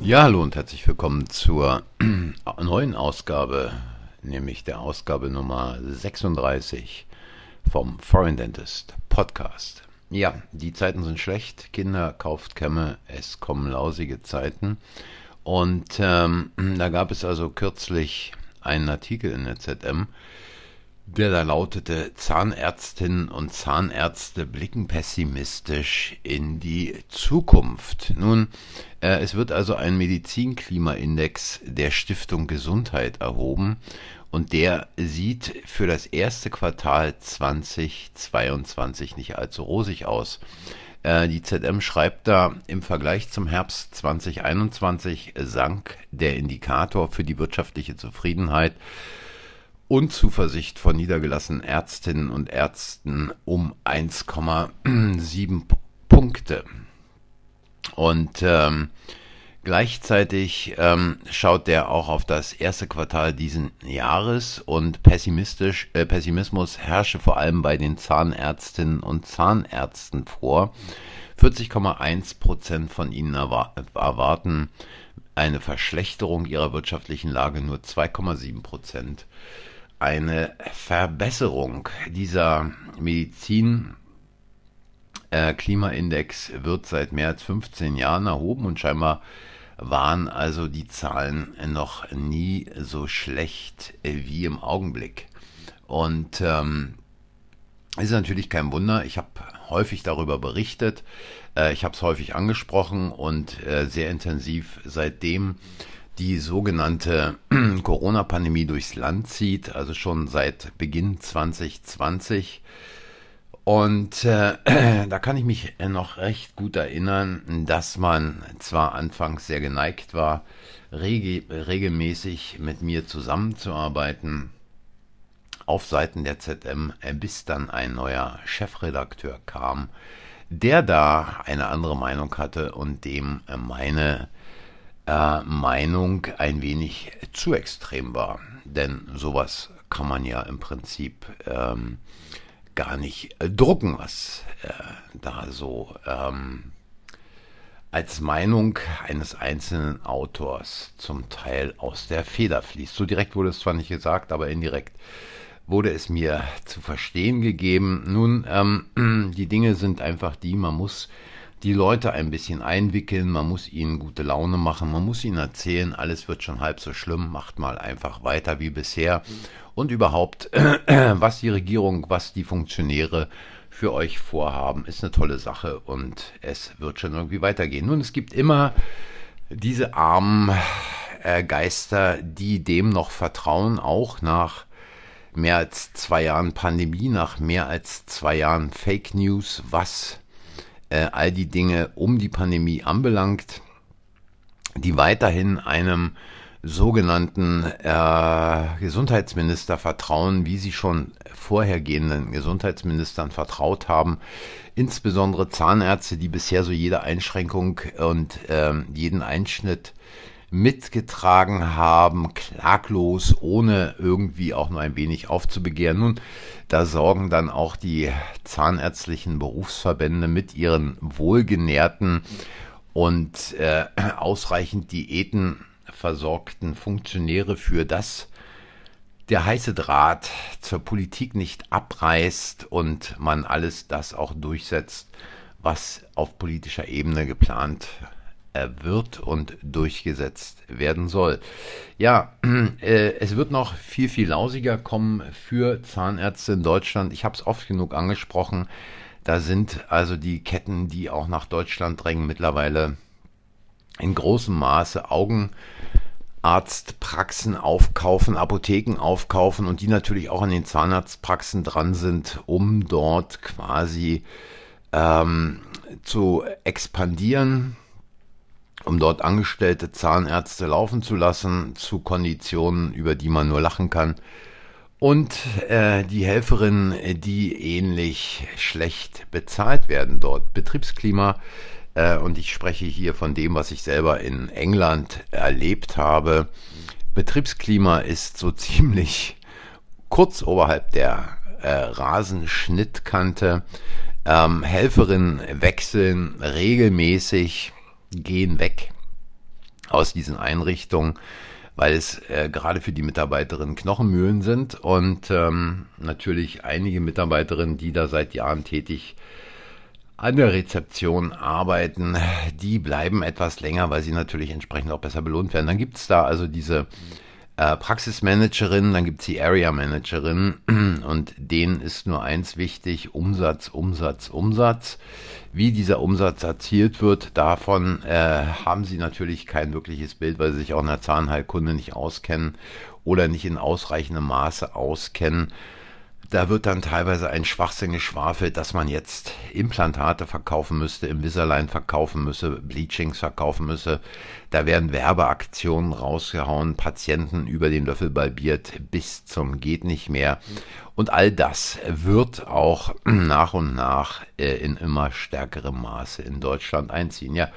Ja, hallo und herzlich willkommen zur neuen Ausgabe, nämlich der Ausgabe Nummer 36 vom Foreign Dentist Podcast. Ja, die Zeiten sind schlecht, Kinder kauft Kämme, es kommen lausige Zeiten. Und ähm, da gab es also kürzlich einen Artikel in der ZM, der da lautete, Zahnärztinnen und Zahnärzte blicken pessimistisch in die Zukunft. Nun, äh, es wird also ein Medizinklimaindex der Stiftung Gesundheit erhoben und der sieht für das erste Quartal 2022 nicht allzu rosig aus. Äh, die ZM schreibt da, im Vergleich zum Herbst 2021 sank der Indikator für die wirtschaftliche Zufriedenheit und Zuversicht von niedergelassenen Ärztinnen und Ärzten um 1,7 Punkte. Und ähm, gleichzeitig ähm, schaut der auch auf das erste Quartal diesen Jahres und pessimistisch, äh, Pessimismus herrsche vor allem bei den Zahnärztinnen und Zahnärzten vor. 40,1 Prozent von ihnen erwarten eine Verschlechterung ihrer wirtschaftlichen Lage, nur 2,7 Prozent eine Verbesserung dieser Medizin äh, Klimaindex wird seit mehr als 15 Jahren erhoben und scheinbar waren also die Zahlen noch nie so schlecht wie im Augenblick. Und ähm, ist natürlich kein Wunder. Ich habe häufig darüber berichtet. Äh, ich habe es häufig angesprochen und äh, sehr intensiv seitdem die sogenannte Corona-Pandemie durchs Land zieht, also schon seit Beginn 2020. Und äh, da kann ich mich noch recht gut erinnern, dass man zwar anfangs sehr geneigt war, rege regelmäßig mit mir zusammenzuarbeiten auf Seiten der ZM, bis dann ein neuer Chefredakteur kam, der da eine andere Meinung hatte und dem meine äh, Meinung ein wenig zu extrem war. Denn sowas kann man ja im Prinzip ähm, gar nicht drucken, was äh, da so ähm, als Meinung eines einzelnen Autors zum Teil aus der Feder fließt. So direkt wurde es zwar nicht gesagt, aber indirekt wurde es mir zu verstehen gegeben. Nun, ähm, die Dinge sind einfach die, man muss die Leute ein bisschen einwickeln, man muss ihnen gute Laune machen, man muss ihnen erzählen, alles wird schon halb so schlimm, macht mal einfach weiter wie bisher und überhaupt, was die Regierung, was die Funktionäre für euch vorhaben, ist eine tolle Sache und es wird schon irgendwie weitergehen. Nun, es gibt immer diese armen äh, Geister, die dem noch vertrauen, auch nach mehr als zwei Jahren Pandemie, nach mehr als zwei Jahren Fake News, was äh, all die Dinge um die Pandemie anbelangt, die weiterhin einem sogenannten äh, Gesundheitsminister vertrauen, wie sie schon vorhergehenden Gesundheitsministern vertraut haben, insbesondere Zahnärzte, die bisher so jede Einschränkung und äh, jeden Einschnitt mitgetragen haben, klaglos, ohne irgendwie auch nur ein wenig aufzubegehren. Nun, da sorgen dann auch die zahnärztlichen Berufsverbände mit ihren wohlgenährten und äh, ausreichend Diäten versorgten Funktionäre für das, der heiße Draht zur Politik nicht abreißt und man alles das auch durchsetzt, was auf politischer Ebene geplant und durchgesetzt werden soll. Ja, äh, es wird noch viel, viel lausiger kommen für Zahnärzte in Deutschland. Ich habe es oft genug angesprochen. Da sind also die Ketten, die auch nach Deutschland drängen, mittlerweile in großem Maße Augenarztpraxen aufkaufen, Apotheken aufkaufen und die natürlich auch an den Zahnarztpraxen dran sind, um dort quasi ähm, zu expandieren um dort angestellte Zahnärzte laufen zu lassen, zu Konditionen, über die man nur lachen kann. Und äh, die Helferinnen, die ähnlich schlecht bezahlt werden dort. Betriebsklima, äh, und ich spreche hier von dem, was ich selber in England erlebt habe. Betriebsklima ist so ziemlich kurz oberhalb der äh, Rasenschnittkante. Ähm, Helferinnen wechseln regelmäßig gehen weg. aus diesen Einrichtungen, weil es äh, gerade für die Mitarbeiterinnen Knochenmühlen sind und ähm, natürlich einige Mitarbeiterinnen, die da seit Jahren tätig an der Rezeption arbeiten, die bleiben etwas länger, weil sie natürlich entsprechend auch besser belohnt werden. Dann gibt es da also diese äh, Praxismanagerin, dann gibt es die Area Managerin und denen ist nur eins wichtig, Umsatz, Umsatz, Umsatz. Wie dieser Umsatz erzielt wird, davon äh, haben sie natürlich kein wirkliches Bild, weil sie sich auch in der Zahnheilkunde nicht auskennen oder nicht in ausreichendem Maße auskennen. Da wird dann teilweise ein Schwachsinn geschwafelt, dass man jetzt Implantate verkaufen müsste, Invisalign verkaufen müsse, Bleachings verkaufen müsse. Da werden Werbeaktionen rausgehauen, Patienten über den Löffel balbiert bis zum geht nicht mehr. Und all das wird auch nach und nach äh, in immer stärkerem Maße in Deutschland einziehen. Ja,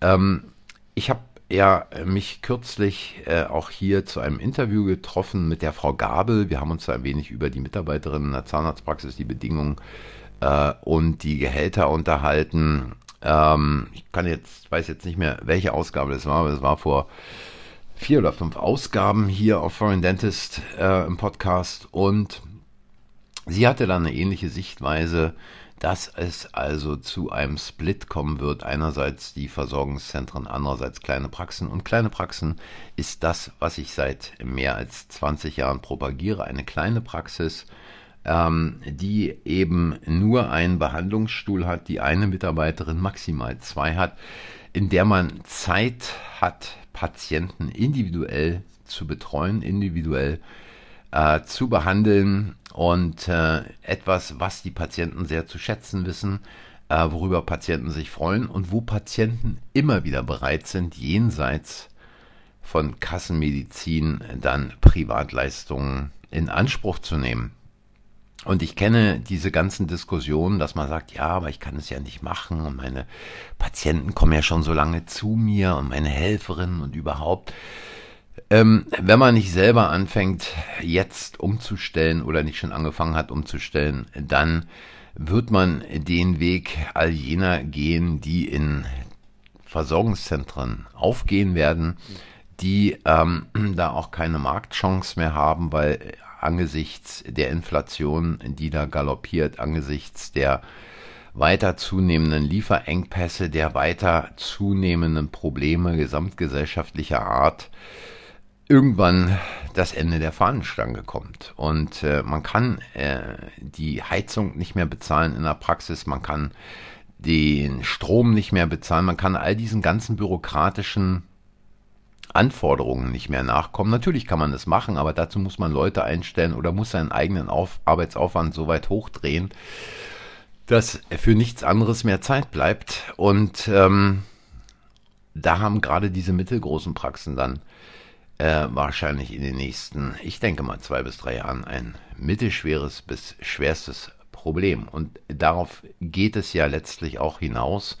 ähm, ich habe ja mich kürzlich äh, auch hier zu einem Interview getroffen mit der Frau Gabel. Wir haben uns ein wenig über die Mitarbeiterinnen in der Zahnarztpraxis, die Bedingungen äh, und die Gehälter unterhalten. Ähm, ich kann jetzt, weiß jetzt nicht mehr, welche Ausgabe das war, aber es war vor vier oder fünf Ausgaben hier auf Foreign Dentist äh, im Podcast und sie hatte dann eine ähnliche Sichtweise dass es also zu einem Split kommen wird. Einerseits die Versorgungszentren, andererseits kleine Praxen. Und kleine Praxen ist das, was ich seit mehr als 20 Jahren propagiere. Eine kleine Praxis, ähm, die eben nur einen Behandlungsstuhl hat, die eine Mitarbeiterin maximal zwei hat, in der man Zeit hat, Patienten individuell zu betreuen, individuell äh, zu behandeln und äh, etwas, was die Patienten sehr zu schätzen wissen, äh, worüber Patienten sich freuen und wo Patienten immer wieder bereit sind, jenseits von Kassenmedizin dann Privatleistungen in Anspruch zu nehmen. Und ich kenne diese ganzen Diskussionen, dass man sagt, ja, aber ich kann es ja nicht machen und meine Patienten kommen ja schon so lange zu mir und meine Helferinnen und überhaupt. Ähm, wenn man nicht selber anfängt, jetzt umzustellen oder nicht schon angefangen hat umzustellen, dann wird man den Weg all jener gehen, die in Versorgungszentren aufgehen werden, die ähm, da auch keine Marktchance mehr haben, weil angesichts der Inflation, die da galoppiert, angesichts der weiter zunehmenden Lieferengpässe, der weiter zunehmenden Probleme gesamtgesellschaftlicher Art, irgendwann das Ende der Fahnenstange kommt. Und äh, man kann äh, die Heizung nicht mehr bezahlen in der Praxis, man kann den Strom nicht mehr bezahlen, man kann all diesen ganzen bürokratischen Anforderungen nicht mehr nachkommen. Natürlich kann man das machen, aber dazu muss man Leute einstellen oder muss seinen eigenen Auf Arbeitsaufwand so weit hochdrehen, dass für nichts anderes mehr Zeit bleibt. Und ähm, da haben gerade diese mittelgroßen Praxen dann äh, wahrscheinlich in den nächsten, ich denke mal zwei bis drei Jahren ein mittelschweres bis schwerstes Problem. Und darauf geht es ja letztlich auch hinaus,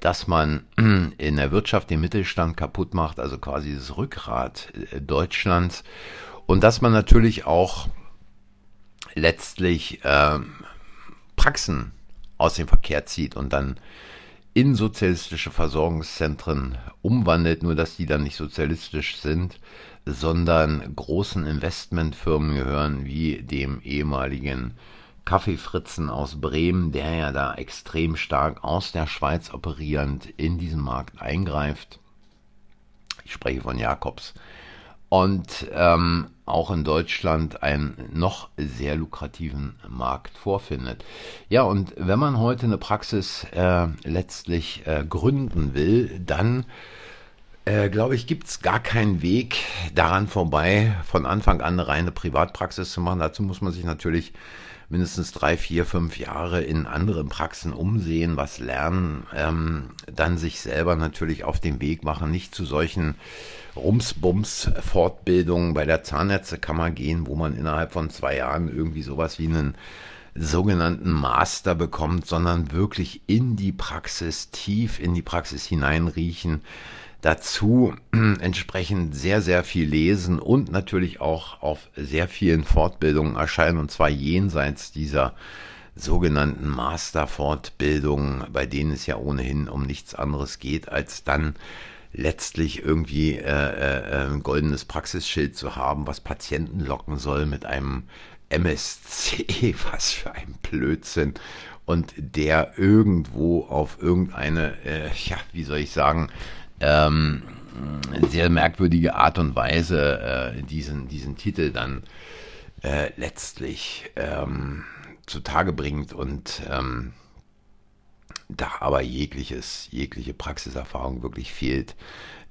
dass man in der Wirtschaft den Mittelstand kaputt macht, also quasi das Rückgrat äh, Deutschlands. Und dass man natürlich auch letztlich äh, Praxen aus dem Verkehr zieht und dann in sozialistische Versorgungszentren umwandelt, nur dass die dann nicht sozialistisch sind, sondern großen Investmentfirmen gehören, wie dem ehemaligen Kaffeefritzen aus Bremen, der ja da extrem stark aus der Schweiz operierend in diesen Markt eingreift. Ich spreche von Jakobs und ähm, auch in Deutschland einen noch sehr lukrativen Markt vorfindet. Ja, und wenn man heute eine Praxis äh, letztlich äh, gründen will, dann äh, glaube ich, gibt es gar keinen Weg daran vorbei, von Anfang an eine reine Privatpraxis zu machen. Dazu muss man sich natürlich mindestens drei, vier, fünf Jahre in anderen Praxen umsehen, was lernen, ähm, dann sich selber natürlich auf den Weg machen, nicht zu solchen Rumsbums-Fortbildungen bei der Zahnärztekammer gehen, wo man innerhalb von zwei Jahren irgendwie sowas wie einen sogenannten Master bekommt, sondern wirklich in die Praxis, tief in die Praxis hineinriechen, dazu entsprechend sehr, sehr viel lesen und natürlich auch auf sehr vielen Fortbildungen erscheinen, und zwar jenseits dieser sogenannten Masterfortbildungen, bei denen es ja ohnehin um nichts anderes geht, als dann letztlich irgendwie äh, äh, ein goldenes Praxisschild zu haben, was Patienten locken soll mit einem MSC, was für ein Blödsinn. Und der irgendwo auf irgendeine, äh, ja, wie soll ich sagen, ähm, sehr merkwürdige Art und Weise äh, diesen, diesen Titel dann äh, letztlich ähm, zutage bringt und ähm, da aber jegliches, jegliche Praxiserfahrung wirklich fehlt,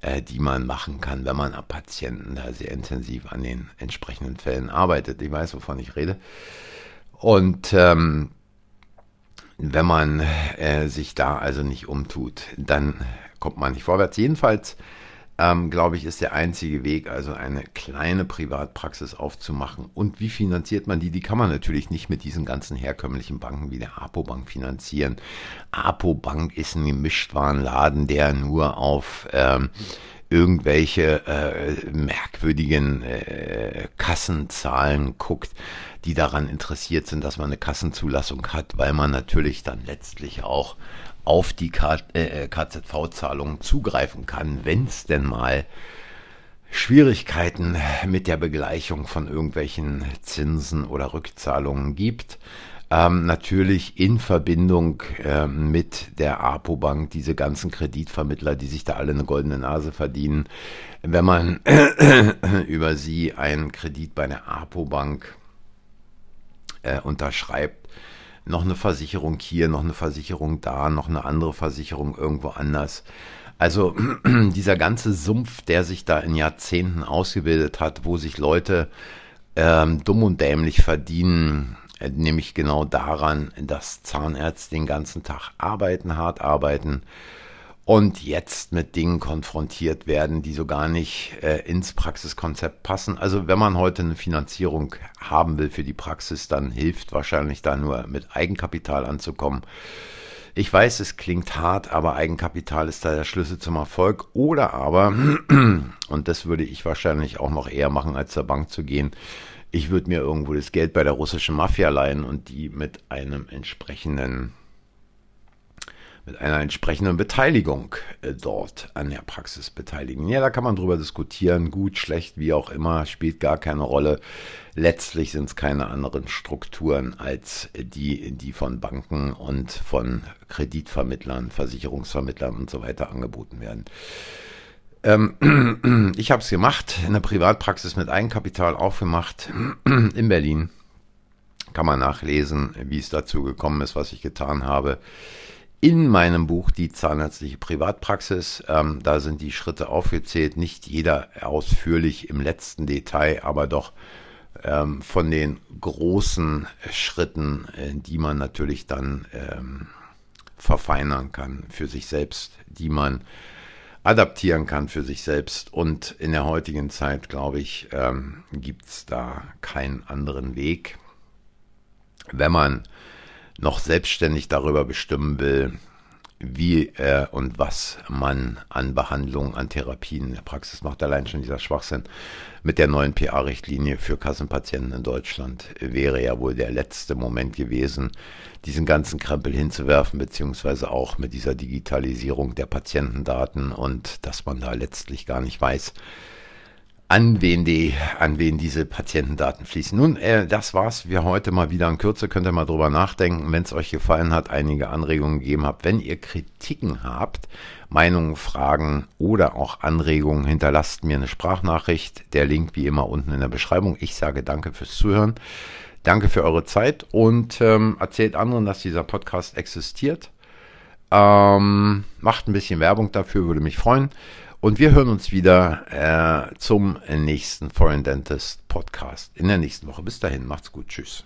äh, die man machen kann, wenn man am Patienten da sehr intensiv an den entsprechenden Fällen arbeitet. Ich weiß, wovon ich rede. Und ähm, wenn man äh, sich da also nicht umtut, dann kommt man nicht vorwärts. Jedenfalls ähm, glaube ich, ist der einzige Weg, also eine kleine Privatpraxis aufzumachen. Und wie finanziert man die? Die kann man natürlich nicht mit diesen ganzen herkömmlichen Banken wie der Apo-Bank finanzieren. Apo-Bank ist ein Gemischtwarenladen, der nur auf ähm, irgendwelche äh, merkwürdigen äh, Kassenzahlen guckt, die daran interessiert sind, dass man eine Kassenzulassung hat, weil man natürlich dann letztlich auch auf die KZV-Zahlungen äh, zugreifen kann, wenn es denn mal Schwierigkeiten mit der Begleichung von irgendwelchen Zinsen oder Rückzahlungen gibt. Ähm, natürlich in Verbindung äh, mit der APO-Bank, diese ganzen Kreditvermittler, die sich da alle eine goldene Nase verdienen. Wenn man über sie einen Kredit bei der APO-Bank äh, unterschreibt, noch eine Versicherung hier, noch eine Versicherung da, noch eine andere Versicherung irgendwo anders. Also dieser ganze Sumpf, der sich da in Jahrzehnten ausgebildet hat, wo sich Leute ähm, dumm und dämlich verdienen, äh, nämlich genau daran, dass Zahnärzte den ganzen Tag arbeiten, hart arbeiten, und jetzt mit Dingen konfrontiert werden, die so gar nicht äh, ins Praxiskonzept passen. Also wenn man heute eine Finanzierung haben will für die Praxis, dann hilft wahrscheinlich da nur mit Eigenkapital anzukommen. Ich weiß, es klingt hart, aber Eigenkapital ist da der Schlüssel zum Erfolg. Oder aber, und das würde ich wahrscheinlich auch noch eher machen, als zur Bank zu gehen, ich würde mir irgendwo das Geld bei der russischen Mafia leihen und die mit einem entsprechenden mit einer entsprechenden Beteiligung äh, dort an der Praxis beteiligen. Ja, da kann man drüber diskutieren, gut, schlecht, wie auch immer, spielt gar keine Rolle. Letztlich sind es keine anderen Strukturen als die, die von Banken und von Kreditvermittlern, Versicherungsvermittlern und so weiter angeboten werden. Ähm, ich habe es gemacht, eine Privatpraxis mit Eigenkapital aufgemacht in Berlin. Kann man nachlesen, wie es dazu gekommen ist, was ich getan habe in meinem Buch Die zahnärztliche Privatpraxis. Ähm, da sind die Schritte aufgezählt, nicht jeder ausführlich im letzten Detail, aber doch ähm, von den großen Schritten, äh, die man natürlich dann ähm, verfeinern kann für sich selbst, die man adaptieren kann für sich selbst. Und in der heutigen Zeit, glaube ich, ähm, gibt es da keinen anderen Weg. Wenn man noch selbstständig darüber bestimmen will, wie äh, und was man an Behandlungen, an Therapien in der Praxis macht. Allein schon dieser Schwachsinn mit der neuen PA-Richtlinie für Kassenpatienten in Deutschland wäre ja wohl der letzte Moment gewesen, diesen ganzen Krempel hinzuwerfen, beziehungsweise auch mit dieser Digitalisierung der Patientendaten und dass man da letztlich gar nicht weiß, an wen die, an wen diese Patientendaten fließen. Nun, äh, das war's für heute mal wieder in Kürze. Könnt ihr mal drüber nachdenken, wenn es euch gefallen hat, einige Anregungen gegeben habt. Wenn ihr Kritiken habt, Meinungen, Fragen oder auch Anregungen, hinterlasst mir eine Sprachnachricht. Der Link wie immer unten in der Beschreibung. Ich sage danke fürs Zuhören. Danke für eure Zeit und ähm, erzählt anderen, dass dieser Podcast existiert. Ähm, macht ein bisschen Werbung dafür, würde mich freuen. Und wir hören uns wieder äh, zum nächsten Foreign Dentist Podcast in der nächsten Woche. Bis dahin, macht's gut. Tschüss.